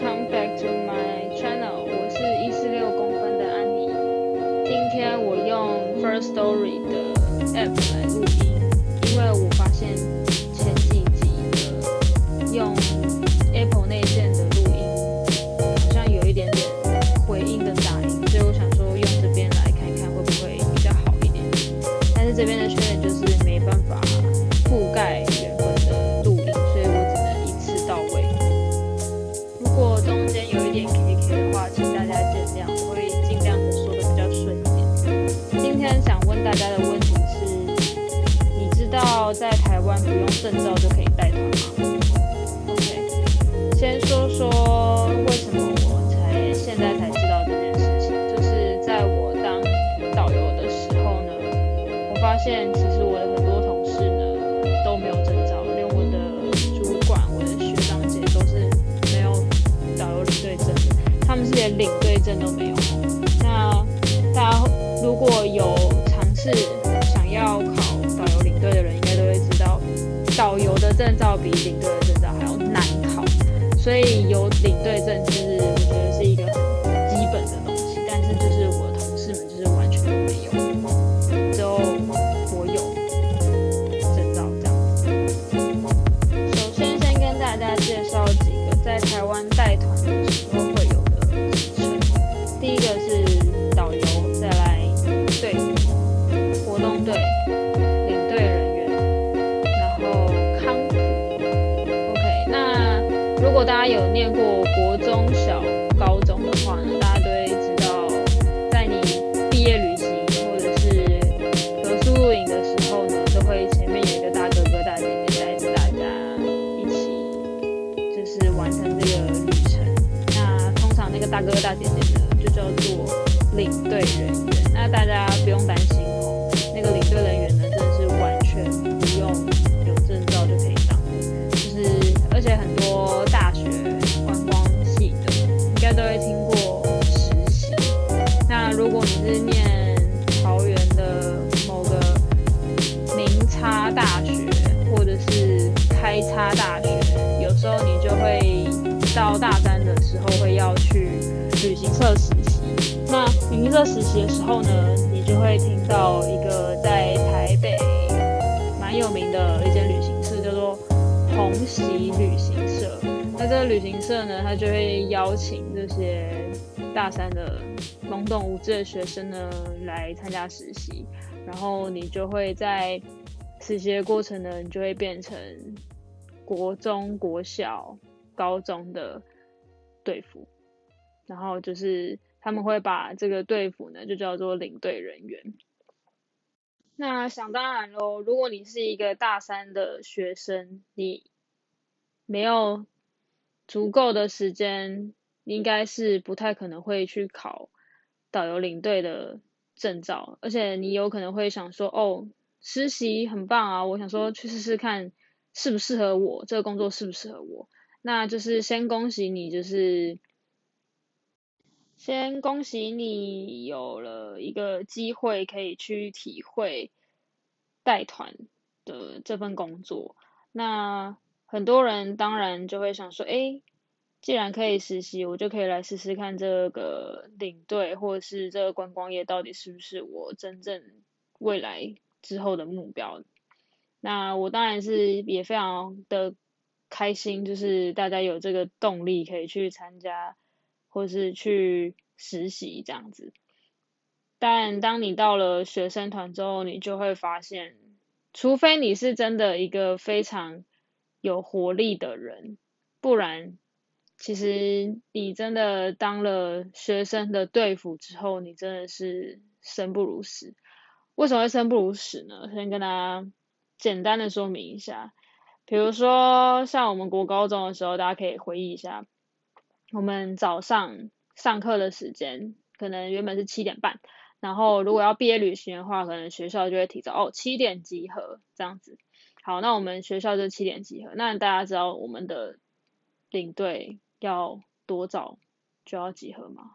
Welcome 证都没有。那大家如果有尝试想要考导游领队的人，应该都会知道，导游的证照比领队的证照还要难考，所以有领队证其实我觉得是一个很基本的东西，但是就是我的同事们就是完全都没有，只有我有证照这样子。首先，先跟大家介绍几个在台湾带团大哥、大姐姐的，就叫做领队人员。那大家不用担心哦，那个领队人员呢，真的是完全不用有证照就可以当的，就是而且很多大学观光系的应该都会听过实习。那如果你是念桃园的某个名差大学，或者是开差大学，有时候你就会到大三的时候会要去旅行社实习。那旅行社实习的时候呢，你就会听到一个在台北蛮有名的一间旅行社，叫做红喜旅行社。那这个旅行社呢，它就会邀请这些大三的懵懂无知的学生呢来参加实习，然后你就会在实习的过程呢，你就会变成国中、国小、高中的队服，然后就是他们会把这个队服呢就叫做领队人员。那想当然喽，如果你是一个大三的学生，你没有足够的时间，应该是不太可能会去考导游领队的证照，而且你有可能会想说，哦，实习很棒啊，我想说去试试看适不适合我，这个工作适不适合我。那就是先恭喜你，就是先恭喜你有了一个机会可以去体会带团的这份工作。那很多人当然就会想说，诶，既然可以实习，我就可以来试试看这个领队或者是这个观光业到底是不是我真正未来之后的目标。那我当然是也非常的开心，就是大家有这个动力可以去参加或是去实习这样子。但当你到了学生团之后，你就会发现，除非你是真的一个非常有活力的人，不然其实你真的当了学生的队服之后，你真的是生不如死。为什么会生不如死呢？先跟大家简单的说明一下。比如说，像我们国高中的时候，大家可以回忆一下，我们早上上课的时间可能原本是七点半，然后如果要毕业旅行的话，可能学校就会提早哦七点集合这样子。好，那我们学校就七点集合。那大家知道我们的领队要多早就要集合吗？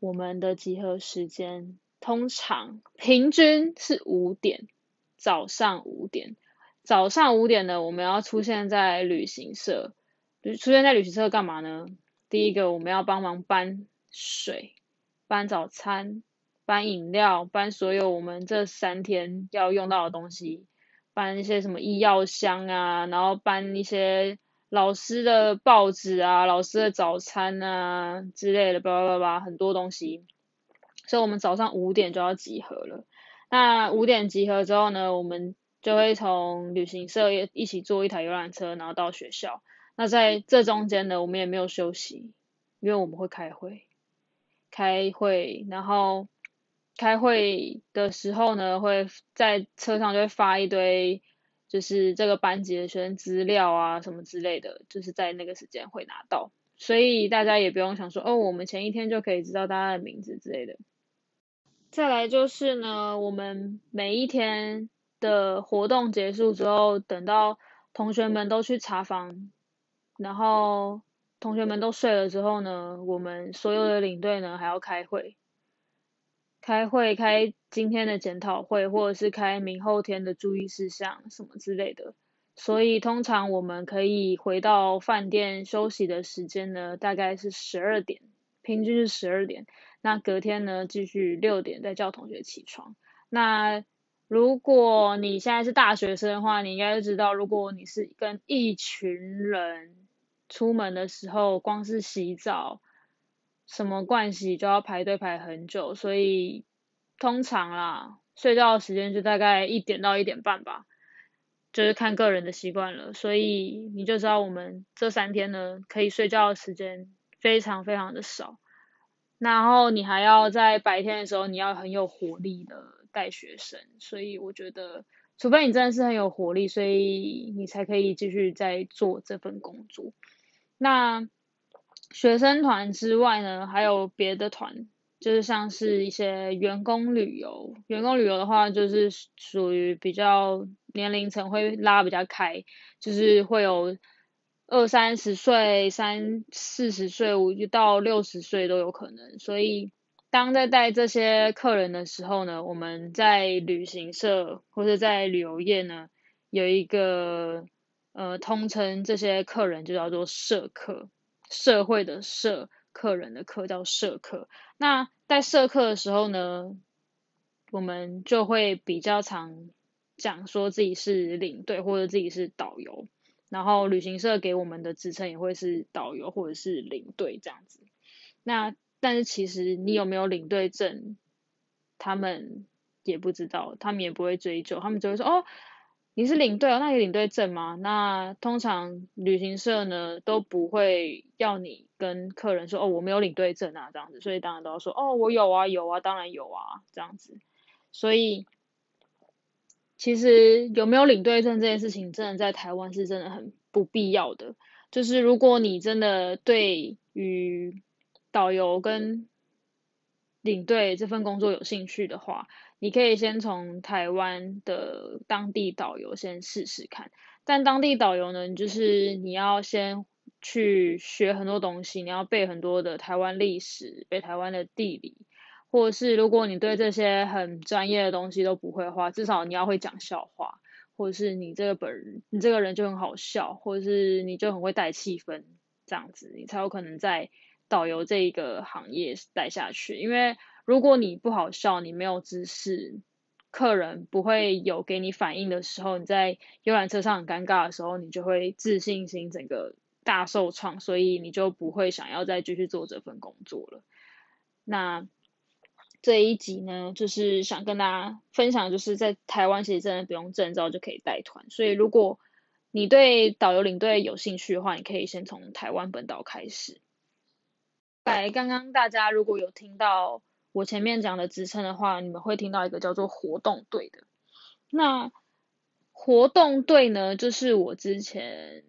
我们的集合时间通常平均是五点，早上五点。早上五点呢，我们要出现在旅行社。出现在旅行社干嘛呢？第一个我们要帮忙搬水、搬早餐、搬饮料、搬所有我们这三天要用到的东西，搬一些什么医药箱啊，然后搬一些老师的报纸啊、老师的早餐啊之类的，叭叭叭叭很多东西。所以我们早上五点就要集合了。那五点集合之后呢，我们就会从旅行社一起坐一台游览车，然后到学校。那在这中间呢，我们也没有休息，因为我们会开会，开会，然后开会的时候呢，会在车上就会发一堆，就是这个班级的学生资料啊什么之类的，就是在那个时间会拿到，所以大家也不用想说哦，我们前一天就可以知道大家的名字之类的。再来就是呢，我们每一天的活动结束之后，等到同学们都去查房。然后同学们都睡了之后呢，我们所有的领队呢还要开会，开会开今天的检讨会，或者是开明后天的注意事项什么之类的。所以通常我们可以回到饭店休息的时间呢，大概是十二点，平均是十二点。那隔天呢，继续六点再叫同学起床。那如果你现在是大学生的话，你应该知道，如果你是跟一群人。出门的时候，光是洗澡，什么盥洗就要排队排很久，所以通常啦，睡觉的时间就大概一点到一点半吧，就是看个人的习惯了。所以你就知道我们这三天呢，可以睡觉的时间非常非常的少，然后你还要在白天的时候，你要很有活力的带学生，所以我觉得，除非你真的是很有活力，所以你才可以继续在做这份工作。那学生团之外呢，还有别的团，就是像是一些员工旅游。员工旅游的话，就是属于比较年龄层会拉比较开，就是会有二三十岁、三四十岁，五到六十岁都有可能。所以，当在带这些客人的时候呢，我们在旅行社或者在旅游业呢，有一个。呃，通称这些客人就叫做社客，社会的社，客人的客叫社客。那在社客的时候呢，我们就会比较常讲说自己是领队或者自己是导游，然后旅行社给我们的职称也会是导游或者是领队这样子。那但是其实你有没有领队证，他们也不知道，他们也不会追究，他们只会说哦。你是领队哦，那你领队证吗？那通常旅行社呢都不会要你跟客人说哦，我没有领队证啊这样子，所以当然都要说哦，我有啊有啊，当然有啊这样子。所以其实有没有领队证这件事情，真的在台湾是真的很不必要的。就是如果你真的对于导游跟领队这份工作有兴趣的话，你可以先从台湾的当地导游先试试看。但当地导游呢，就是你要先去学很多东西，你要背很多的台湾历史、背台湾的地理，或者是如果你对这些很专业的东西都不会的话，至少你要会讲笑话，或者是你这个本，你这个人就很好笑，或者是你就很会带气氛，这样子你才有可能在导游这一个行业待下去，因为。如果你不好笑，你没有知识，客人不会有给你反应的时候，你在游览车上很尴尬的时候，你就会自信心整个大受创，所以你就不会想要再继续做这份工作了。那这一集呢，就是想跟大家分享，就是在台湾其实真的不用证照就可以带团，所以如果你对导游领队有兴趣的话，你可以先从台湾本岛开始。来，刚刚大家如果有听到。我前面讲的职称的话，你们会听到一个叫做活动队的。那活动队呢，就是我之前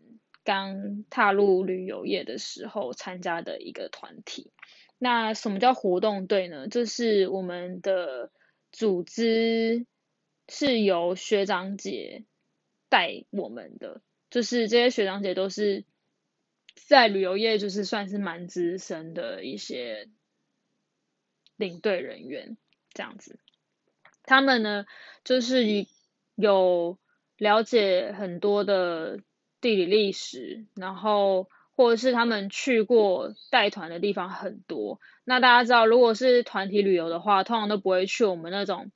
刚踏入旅游业的时候参加的一个团体。那什么叫活动队呢？就是我们的组织是由学长姐带我们的，就是这些学长姐都是在旅游业就是算是蛮资深的一些。领队人员这样子，他们呢就是有了解很多的地理历史，然后或者是他们去过带团的地方很多。那大家知道，如果是团体旅游的话，通常都不会去我们那种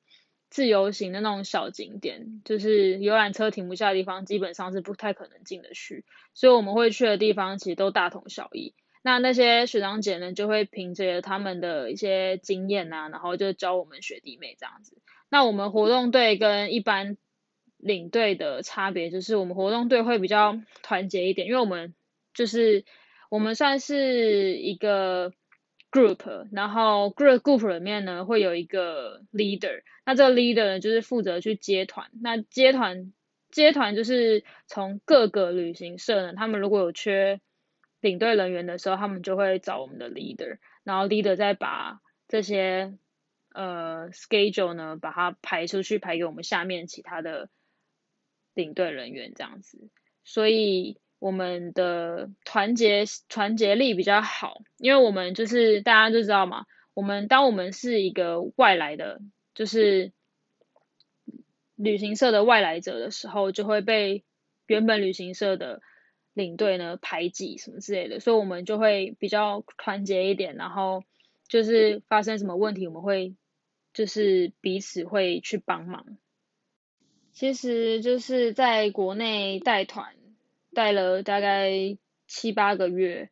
自由行的那种小景点，就是游览车停不下的地方，基本上是不太可能进得去。所以我们会去的地方其实都大同小异。那那些学长姐呢，就会凭着他们的一些经验啊，然后就教我们学弟妹这样子。那我们活动队跟一般领队的差别，就是我们活动队会比较团结一点，因为我们就是我们算是一个 group，然后 group group 里面呢会有一个 leader，那这个 leader 呢就是负责去接团，那接团接团就是从各个旅行社呢，他们如果有缺。领队人员的时候，他们就会找我们的 leader，然后 leader 再把这些呃 schedule 呢，把它排出去，排给我们下面其他的领队人员这样子。所以我们的团结团结力比较好，因为我们就是大家就知道嘛，我们当我们是一个外来的，就是旅行社的外来者的时候，就会被原本旅行社的。领队呢排挤什么之类的，所以我们就会比较团结一点，然后就是发生什么问题，我们会就是彼此会去帮忙。其实就是在国内带团带了大概七八个月，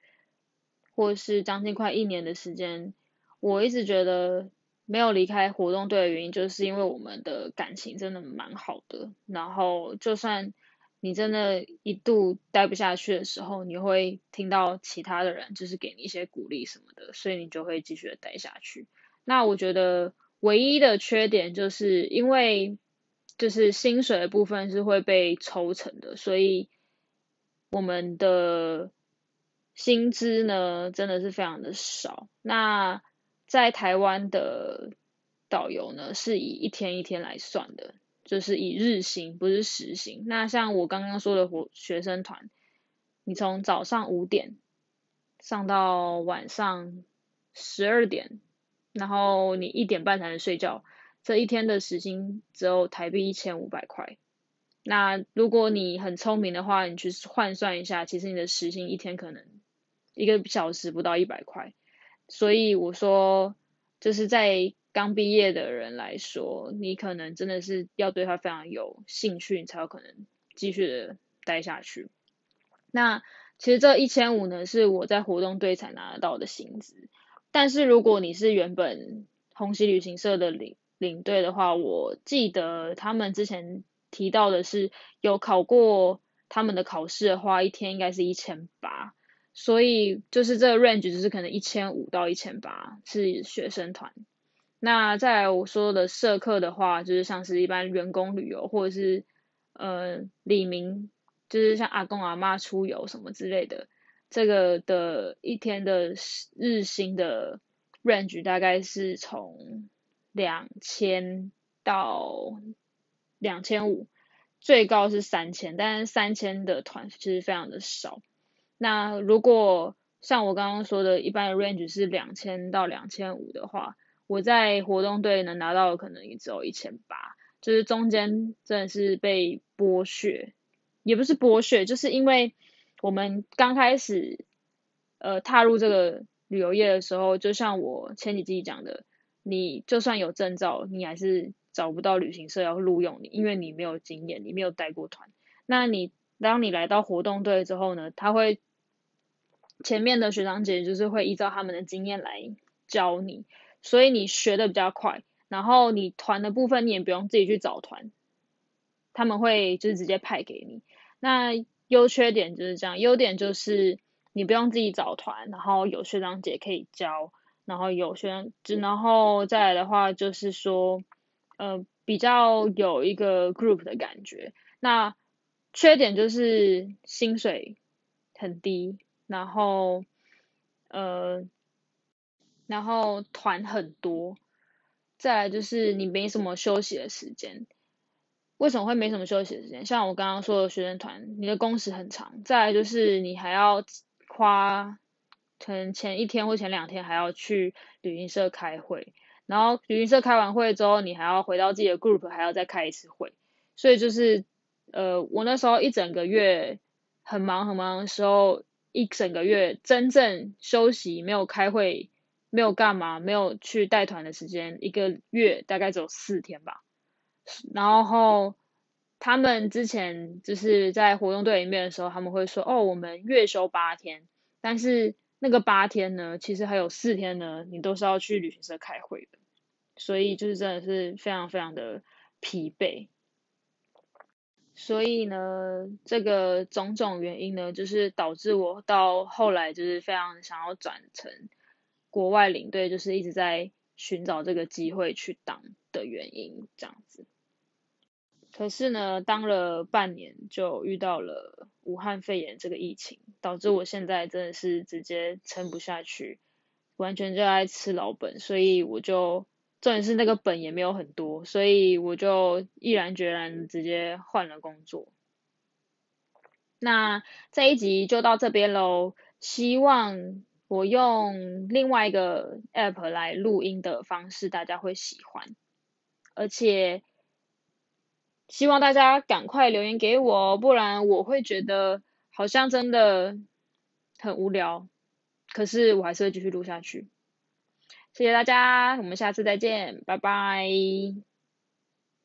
或是将近快一年的时间，我一直觉得没有离开活动队的原因，就是因为我们的感情真的蛮好的，然后就算。你真的一度待不下去的时候，你会听到其他的人就是给你一些鼓励什么的，所以你就会继续的待下去。那我觉得唯一的缺点就是因为就是薪水的部分是会被抽成的，所以我们的薪资呢真的是非常的少。那在台湾的导游呢是以一天一天来算的。就是以日薪，不是时薪。那像我刚刚说的活学生团，你从早上五点上到晚上十二点，然后你一点半才能睡觉，这一天的时薪只有台币一千五百块。那如果你很聪明的话，你去换算一下，其实你的时薪一天可能一个小时不到一百块。所以我说，就是在。刚毕业的人来说，你可能真的是要对他非常有兴趣，你才有可能继续的待下去。那其实这一千五呢，是我在活动队才拿得到的薪资。但是如果你是原本红喜旅行社的领领队的话，我记得他们之前提到的是有考过他们的考试的话，一天应该是一千八。所以就是这个 range 就是可能一千五到一千八是学生团。那在我说的社课的话，就是像是一般员工旅游，或者是呃李明，就是像阿公阿妈出游什么之类的，这个的一天的日薪的 range 大概是从两千到两千五，最高是三千，但是三千的团其实非常的少。那如果像我刚刚说的，一般的 range 是两千到两千五的话，我在活动队能拿到的可能也只有一千八，就是中间真的是被剥削，也不是剥削，就是因为我们刚开始呃踏入这个旅游业的时候，就像我前几集讲的，你就算有证照，你还是找不到旅行社要录用你，因为你没有经验，你没有带过团。那你当你来到活动队之后呢，他会前面的学长姐就是会依照他们的经验来教你。所以你学的比较快，然后你团的部分你也不用自己去找团，他们会就是直接派给你。那优缺点就是这样，优点就是你不用自己找团，然后有学长姐可以教，然后有学长，然后再来的话就是说，呃，比较有一个 group 的感觉。那缺点就是薪水很低，然后呃。然后团很多，再来就是你没什么休息的时间。为什么会没什么休息的时间？像我刚刚说的学生团，你的工时很长。再来就是你还要花，可能前一天或前两天还要去旅行社开会，然后旅行社开完会之后，你还要回到自己的 group，还要再开一次会。所以就是，呃，我那时候一整个月很忙很忙的时候。一整个月真正休息、没有开会、没有干嘛、没有去带团的时间，一个月大概只有四天吧。然后他们之前就是在活动队里面的时候，他们会说：“哦，我们月休八天。”但是那个八天呢，其实还有四天呢，你都是要去旅行社开会的。所以就是真的是非常非常的疲惫。所以呢，这个种种原因呢，就是导致我到后来就是非常想要转成国外领队，就是一直在寻找这个机会去当的原因，这样子。可是呢，当了半年就遇到了武汉肺炎这个疫情，导致我现在真的是直接撑不下去，完全就在吃老本，所以我就。重点是那个本也没有很多，所以我就毅然决然直接换了工作。那这一集就到这边喽，希望我用另外一个 app 来录音的方式大家会喜欢，而且希望大家赶快留言给我，不然我会觉得好像真的很无聊，可是我还是会继续录下去。谢谢大家，我们下次再见，拜拜。